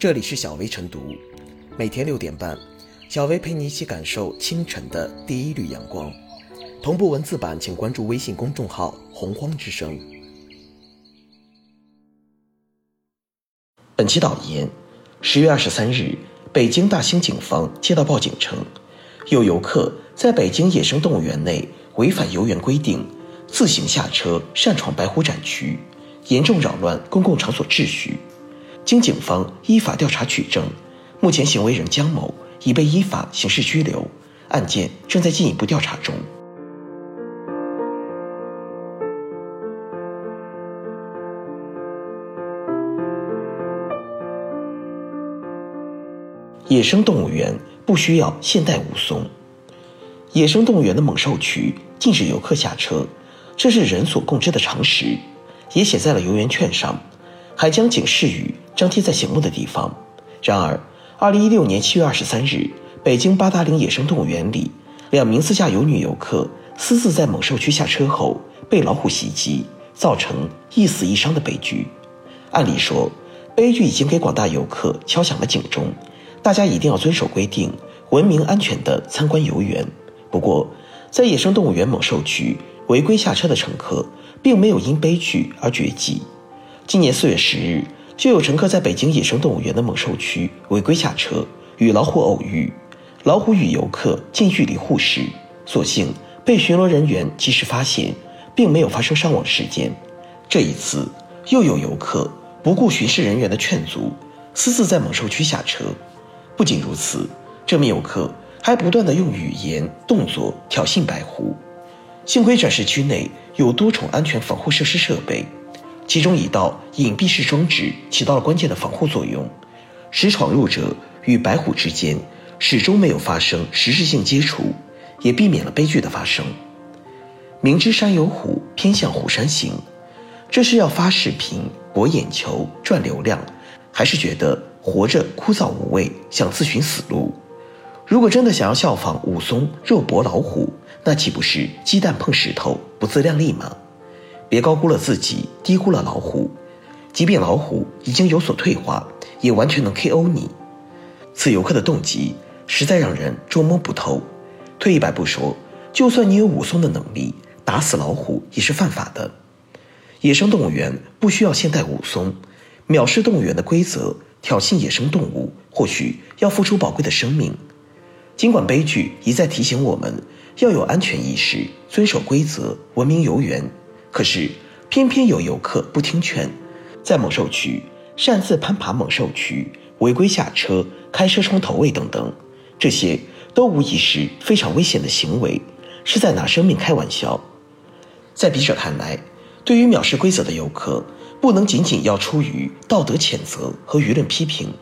这里是小薇晨读，每天六点半，小薇陪你一起感受清晨的第一缕阳光。同步文字版，请关注微信公众号“洪荒之声”。本期导言：十月二十三日，北京大兴警方接到报警称，有游客在北京野生动物园内违反游园规定，自行下车擅闯白虎展区，严重扰乱公共场所秩序。经警方依法调查取证，目前行为人江某已被依法刑事拘留，案件正在进一步调查中。野生动物园不需要现代武松。野生动物园的猛兽区禁止游客下车，这是人所共知的常识，也写在了游园券上，还将警示语张贴在醒目的地方。然而，二零一六年七月二十三日，北京八达岭野生动物园里，两名自驾游女游客私自在猛兽区下车后被老虎袭击，造成一死一伤的悲剧。按理说，悲剧已经给广大游客敲响了警钟。大家一定要遵守规定，文明安全的参观游园。不过，在野生动物园猛兽区违规下车的乘客，并没有因悲剧而绝迹。今年四月十日，就有乘客在北京野生动物园的猛兽区违规下车，与老虎偶遇，老虎与游客近距离互食，所幸被巡逻人员及时发现，并没有发生伤亡事件。这一次，又有游客不顾巡视人员的劝阻，私自在猛兽区下车。不仅如此，这名游客还不断的用语言、动作挑衅白狐。幸亏展示区内有多重安全防护设施设备，其中一道隐蔽式装置起到了关键的防护作用，使闯入者与白虎之间始终没有发生实质性接触，也避免了悲剧的发生。明知山有虎，偏向虎山行，这是要发视频博眼球赚流量，还是觉得？活着枯燥无味，想自寻死路。如果真的想要效仿武松肉搏老虎，那岂不是鸡蛋碰石头，不自量力吗？别高估了自己，低估了老虎。即便老虎已经有所退化，也完全能 KO 你。此游客的动机实在让人捉摸不透。退一百步说，就算你有武松的能力，打死老虎也是犯法的。野生动物园不需要现代武松，藐视动物园的规则。挑衅野生动物，或许要付出宝贵的生命。尽管悲剧一再提醒我们要有安全意识，遵守规则，文明游园，可是偏偏有游客不听劝，在猛兽区擅自攀爬猛兽区、违规下车、开车窗投喂等等，这些都无疑是非常危险的行为，是在拿生命开玩笑。在笔者看来，对于藐视规则的游客。不能仅仅要出于道德谴责和舆论批评，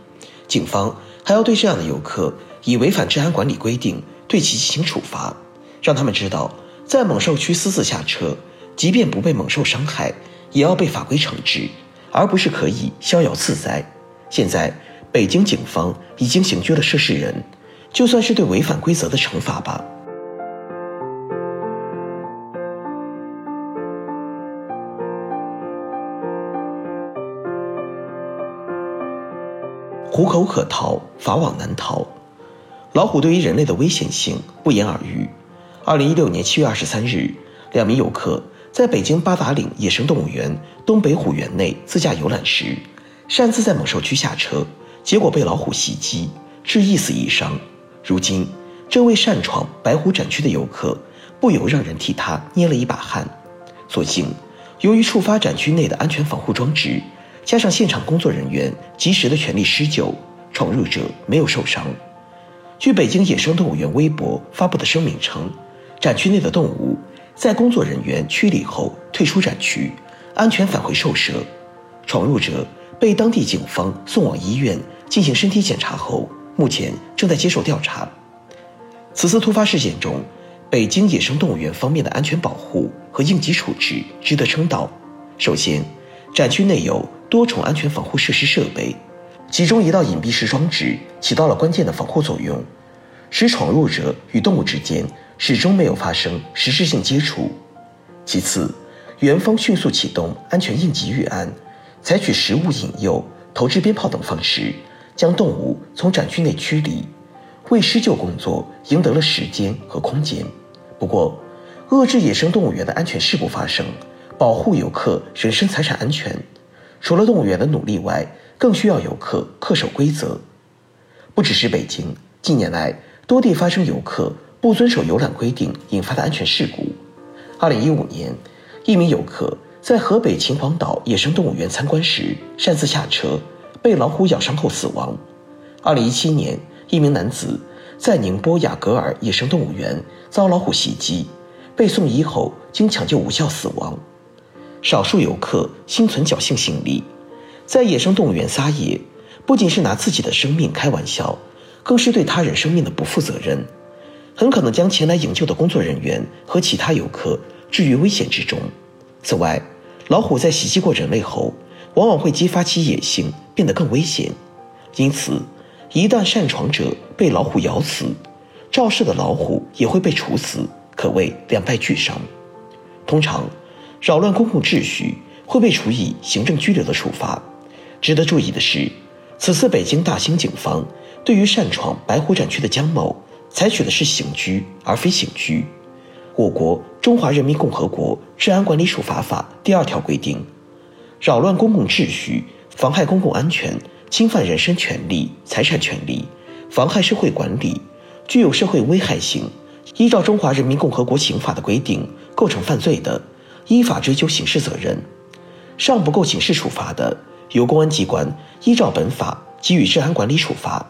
警方还要对这样的游客以违反治安管理规定对其进行处罚，让他们知道，在猛兽区私自下车，即便不被猛兽伤害，也要被法规惩治，而不是可以逍遥自在。现在，北京警方已经刑拘了涉事人，就算是对违反规则的惩罚吧。虎口可逃，法网难逃。老虎对于人类的危险性不言而喻。二零一六年七月二十三日，两名游客在北京八达岭野生动物园东北虎园内自驾游览时，擅自在猛兽区下车，结果被老虎袭击，致一死一伤。如今，这位擅闯白虎展区的游客，不由让人替他捏了一把汗。所幸，由于触发展区内的安全防护装置。加上现场工作人员及时的全力施救，闯入者没有受伤。据北京野生动物园微博发布的声明称，展区内的动物在工作人员驱离后退出展区，安全返回兽舍。闯入者被当地警方送往医院进行身体检查后，目前正在接受调查。此次突发事件中，北京野生动物园方面的安全保护和应急处置值得称道。首先，展区内有。多重安全防护设施设备，其中一道隐蔽式装置起到了关键的防护作用，使闯入者与动物之间始终没有发生实质性接触。其次，园方迅速启动安全应急预案，采取食物引诱、投掷鞭炮等方式，将动物从展区内驱离，为施救工作赢得了时间和空间。不过，遏制野生动物园的安全事故发生，保护游客人身财产安全，除了动物园的努力外，更需要游客恪守规则。不只是北京，近年来多地发生游客不遵守游览规定引发的安全事故。二零一五年，一名游客在河北秦皇岛野生动物园参观时擅自下车，被老虎咬伤后死亡。二零一七年，一名男子在宁波雅戈尔野生动物园遭老虎袭击，被送医后经抢救无效死亡。少数游客心存侥幸心理，在野生动物园撒野。不仅是拿自己的生命开玩笑，更是对他人生命的不负责任，很可能将前来营救的工作人员和其他游客置于危险之中。此外，老虎在袭击过人类后，往往会激发其野性，变得更危险。因此，一旦擅闯者被老虎咬死，肇事的老虎也会被处死，可谓两败俱伤。通常，扰乱公共秩序会被处以行政拘留的处罚。值得注意的是。此次北京大兴警方对于擅闯白虎展区的江某采取的是刑拘而非刑拘。我国《中华人民共和国治安管理处罚法》第二条规定，扰乱公共秩序、妨害公共安全、侵犯人身权利、财产权利、妨害社会管理、具有社会危害性，依照《中华人民共和国刑法》的规定构成犯罪的，依法追究刑事责任；尚不够刑事处罚的。由公安机关依照本法给予治安管理处罚。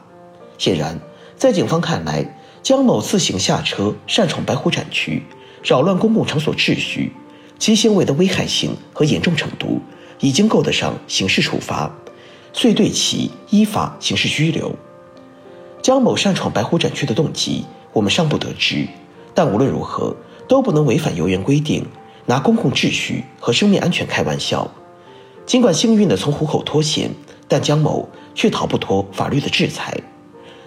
显然，在警方看来，江某自行下车擅闯白虎展区，扰乱公共场所秩序，其行为的危害性和严重程度已经够得上刑事处罚，遂对其依法刑事拘留。江某擅闯白虎展区的动机，我们尚不得知，但无论如何，都不能违反游园规定，拿公共秩序和生命安全开玩笑。尽管幸运地从虎口脱险，但江某却逃不脱法律的制裁。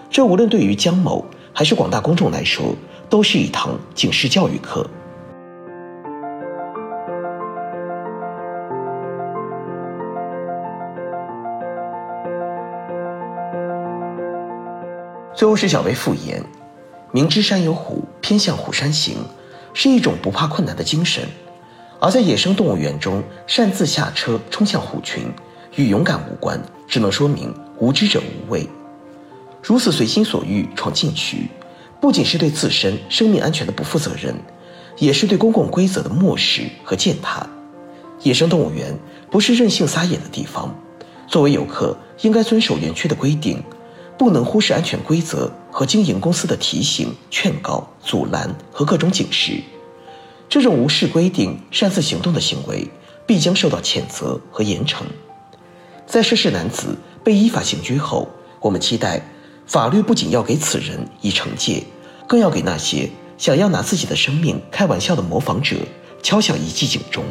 这无论对于江某还是广大公众来说，都是一堂警示教育课。最后是小薇复言：明知山有虎，偏向虎山行，是一种不怕困难的精神。而在野生动物园中擅自下车冲向虎群，与勇敢无关，只能说明无知者无畏。如此随心所欲闯禁区，不仅是对自身生命安全的不负责任，也是对公共规则的漠视和践踏。野生动物园不是任性撒野的地方，作为游客，应该遵守园区的规定，不能忽视安全规则和经营公司的提醒、劝告、阻拦和各种警示。这种无视规定、擅自行动的行为，必将受到谴责和严惩。在涉事男子被依法刑拘后，我们期待法律不仅要给此人以惩戒，更要给那些想要拿自己的生命开玩笑的模仿者敲响一记警钟。